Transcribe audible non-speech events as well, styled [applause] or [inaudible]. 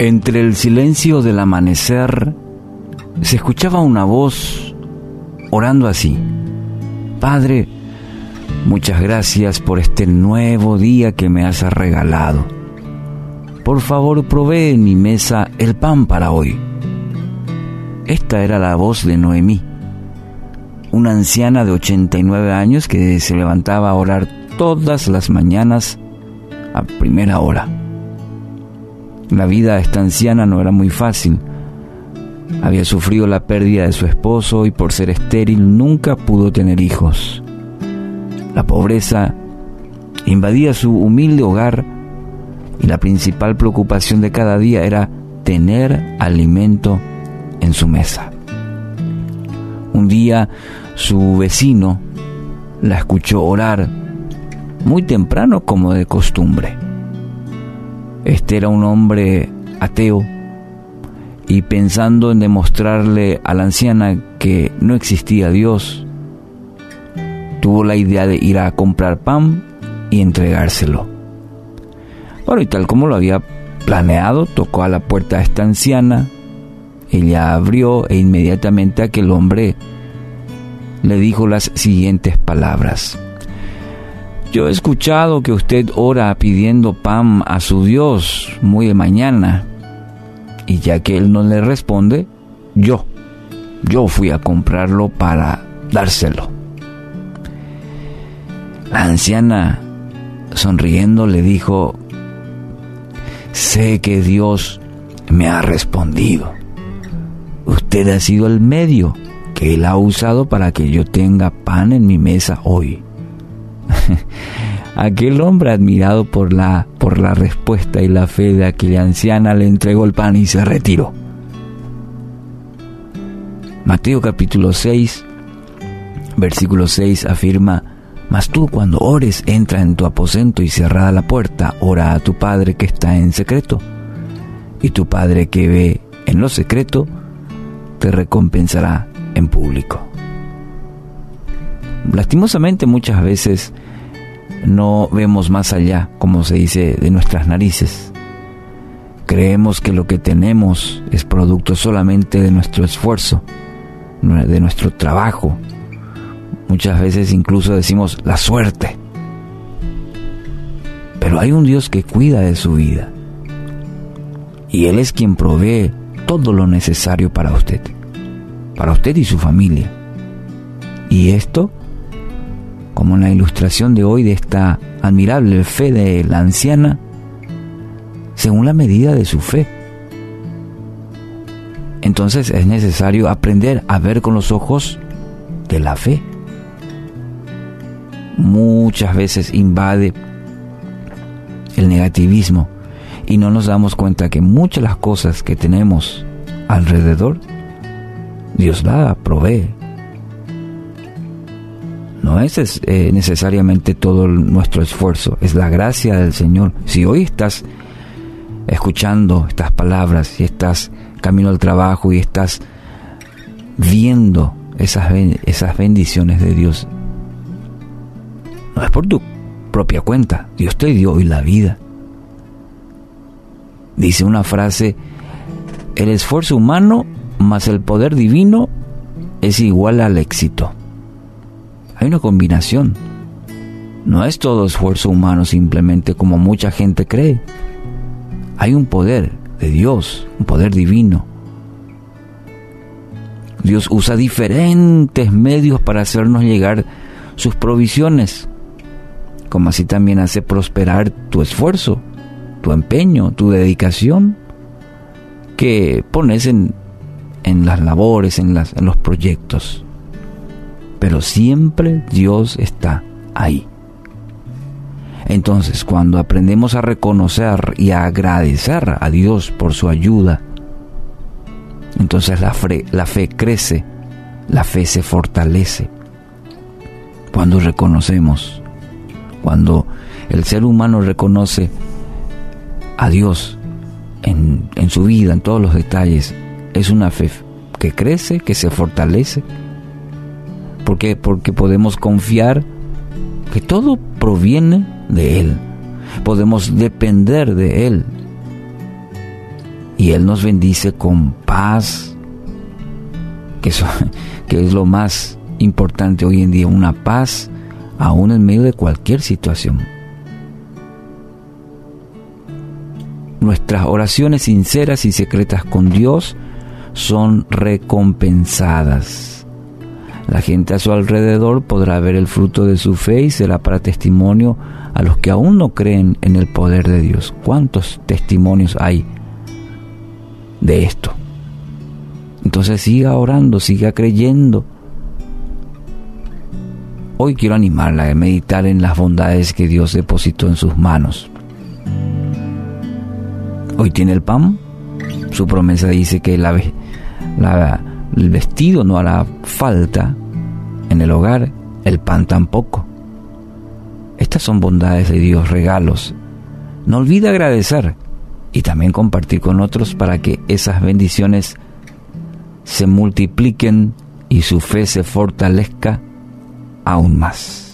Entre el silencio del amanecer se escuchaba una voz orando así. Padre, muchas gracias por este nuevo día que me has regalado. Por favor, provee en mi mesa el pan para hoy. Esta era la voz de Noemí, una anciana de 89 años que se levantaba a orar todas las mañanas a primera hora. La vida de esta anciana no era muy fácil. Había sufrido la pérdida de su esposo y por ser estéril nunca pudo tener hijos. La pobreza invadía su humilde hogar y la principal preocupación de cada día era tener alimento en su mesa. Un día su vecino la escuchó orar muy temprano como de costumbre. Este era un hombre ateo y pensando en demostrarle a la anciana que no existía Dios, tuvo la idea de ir a comprar pan y entregárselo. Bueno, y tal como lo había planeado, tocó a la puerta de esta anciana, ella abrió e inmediatamente aquel hombre le dijo las siguientes palabras. Yo he escuchado que usted ora pidiendo pan a su Dios muy de mañana. Y ya que él no le responde, yo, yo fui a comprarlo para dárselo. La anciana, sonriendo, le dijo, sé que Dios me ha respondido. Usted ha sido el medio que Él ha usado para que yo tenga pan en mi mesa hoy. [laughs] Aquel hombre admirado por la, por la respuesta y la fe de aquella anciana le entregó el pan y se retiró. Mateo capítulo 6, versículo 6 afirma, Mas tú cuando ores entra en tu aposento y cerrada la puerta, ora a tu Padre que está en secreto, y tu Padre que ve en lo secreto, te recompensará en público. Lastimosamente muchas veces no vemos más allá, como se dice, de nuestras narices. Creemos que lo que tenemos es producto solamente de nuestro esfuerzo, de nuestro trabajo. Muchas veces incluso decimos la suerte. Pero hay un Dios que cuida de su vida. Y Él es quien provee todo lo necesario para usted, para usted y su familia. Y esto como en la ilustración de hoy de esta admirable fe de la anciana, según la medida de su fe. Entonces es necesario aprender a ver con los ojos de la fe. Muchas veces invade el negativismo y no nos damos cuenta que muchas de las cosas que tenemos alrededor, Dios la provee. No es eh, necesariamente todo nuestro esfuerzo, es la gracia del Señor. Si hoy estás escuchando estas palabras y estás camino al trabajo y estás viendo esas, esas bendiciones de Dios, no es por tu propia cuenta, Dios te dio hoy la vida. Dice una frase, el esfuerzo humano más el poder divino es igual al éxito. Hay una combinación. No es todo esfuerzo humano simplemente como mucha gente cree. Hay un poder de Dios, un poder divino. Dios usa diferentes medios para hacernos llegar sus provisiones, como así también hace prosperar tu esfuerzo, tu empeño, tu dedicación que pones en, en las labores, en, las, en los proyectos pero siempre Dios está ahí. Entonces, cuando aprendemos a reconocer y a agradecer a Dios por su ayuda, entonces la fe, la fe crece, la fe se fortalece. Cuando reconocemos, cuando el ser humano reconoce a Dios en, en su vida, en todos los detalles, es una fe que crece, que se fortalece. ¿Por qué? Porque podemos confiar que todo proviene de Él. Podemos depender de Él. Y Él nos bendice con paz, que, [laughs] que es lo más importante hoy en día, una paz aún en medio de cualquier situación. Nuestras oraciones sinceras y secretas con Dios son recompensadas. La gente a su alrededor podrá ver el fruto de su fe y será para testimonio a los que aún no creen en el poder de Dios. ¿Cuántos testimonios hay de esto? Entonces siga orando, siga creyendo. Hoy quiero animarla a meditar en las bondades que Dios depositó en sus manos. Hoy tiene el pan. Su promesa dice que el vestido no hará falta en el hogar, el pan tampoco. Estas son bondades de Dios, regalos. No olvide agradecer y también compartir con otros para que esas bendiciones se multipliquen y su fe se fortalezca aún más.